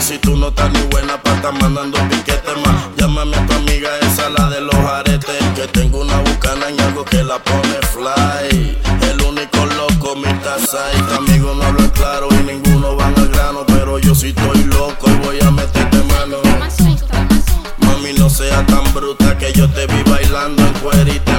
Si tú no estás ni buena para estar mandando piquetes más, llámame a tu amiga esa, la de los aretes. Que tengo una bucana en algo que la pone fly. El único loco, mi taza y tu amigo no habla claro y ninguno van al grano. Pero yo sí estoy loco y voy a meterte mano. Mami, no sea tan bruta que yo te vi bailando en cuerita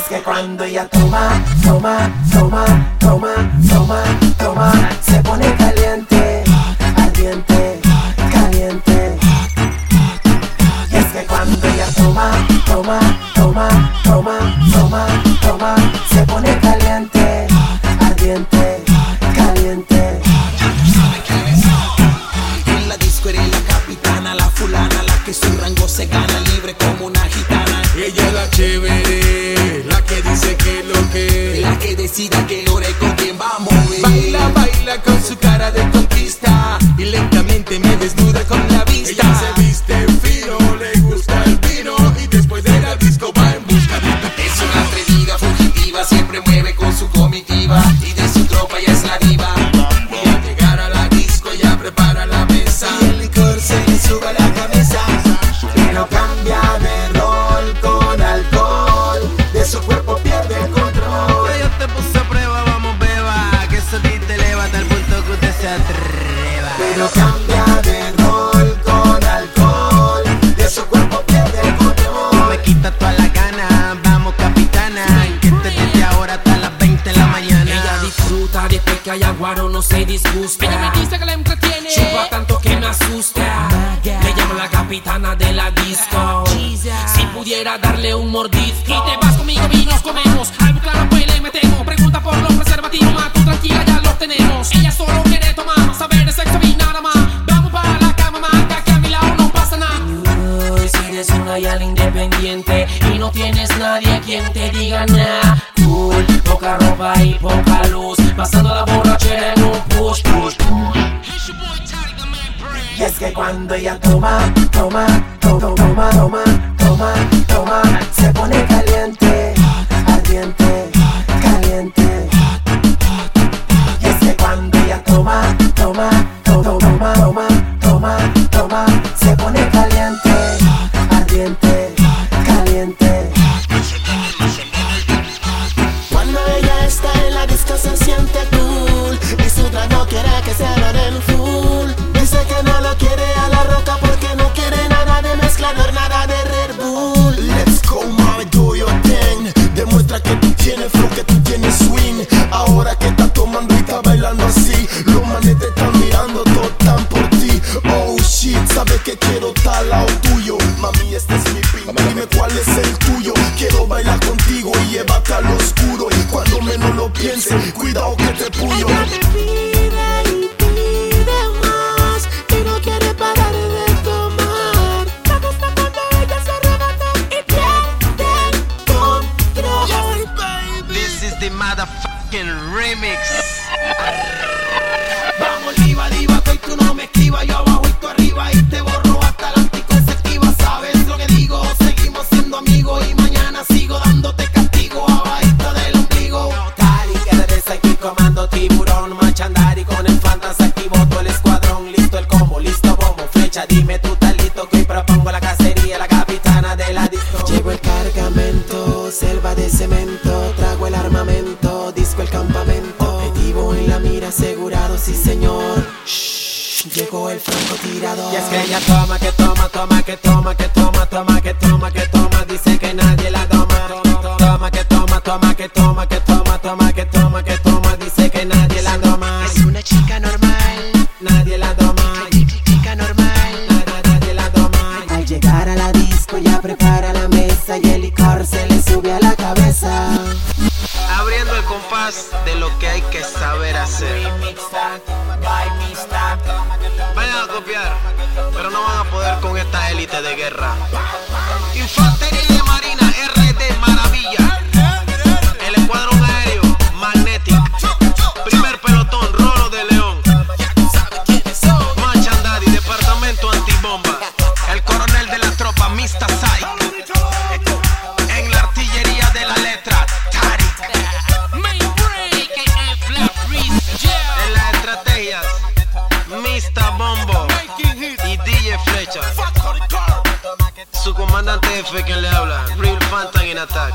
es que cuando ella toma, toma, toma, toma, toma, toma, se pone caliente, ardiente, caliente. Y es que cuando ella toma, toma, toma, toma, toma, baila con su Pero cambia de rol con alcohol. De su cuerpo pierde el control. me quita toda la gana, vamos capitana, que te desde ahora hasta las 20 de la mañana. Ella disfruta después que haya guaro, no se disgusta. Ella me dice que la entretiene. Chupa tanto que me asusta. Le llamo la capitana de la disco. Si pudiera darle un mordisco. Y te vas conmigo y nos comemos. Independiente y no tienes nadie quien te diga nada. Cool, poca ropa y poca luz, pasando la borrachera en un push, push, Y es que cuando ella toma, toma, toma, toma, toma, toma, se pone caliente, ardiente, caliente. Que estar al lado tuyo. Mami, este es mi pin. Dime cuál es el tuyo. Quiero bailar contigo y llevarte al oscuro. Y cuando menos lo pienses, cuidado que te puyo. Y no quiere parar de tomar Me gusta cuando ella se arrebata y pierde el control This is the motherfucking remix. Vamos diva, diva, que tú no me esquivas Yo abajo la cacería La capitana de la disco. Llevo el cargamento, selva de cemento Trago el armamento, disco el campamento. Objetivo en la mira asegurado, sí señor. Shh, Llegó el francotirador Y es que ella toma, que toma, toma, que toma, que toma, toma, que toma, que toma. Dice que nadie la toma. Toma, que toma, toma, que toma, que toma, de lo que hay que saber hacer. Vayan a copiar, pero no van a poder con esta élite de guerra. Comandante jefe que le habla, Real Phantom in Attack.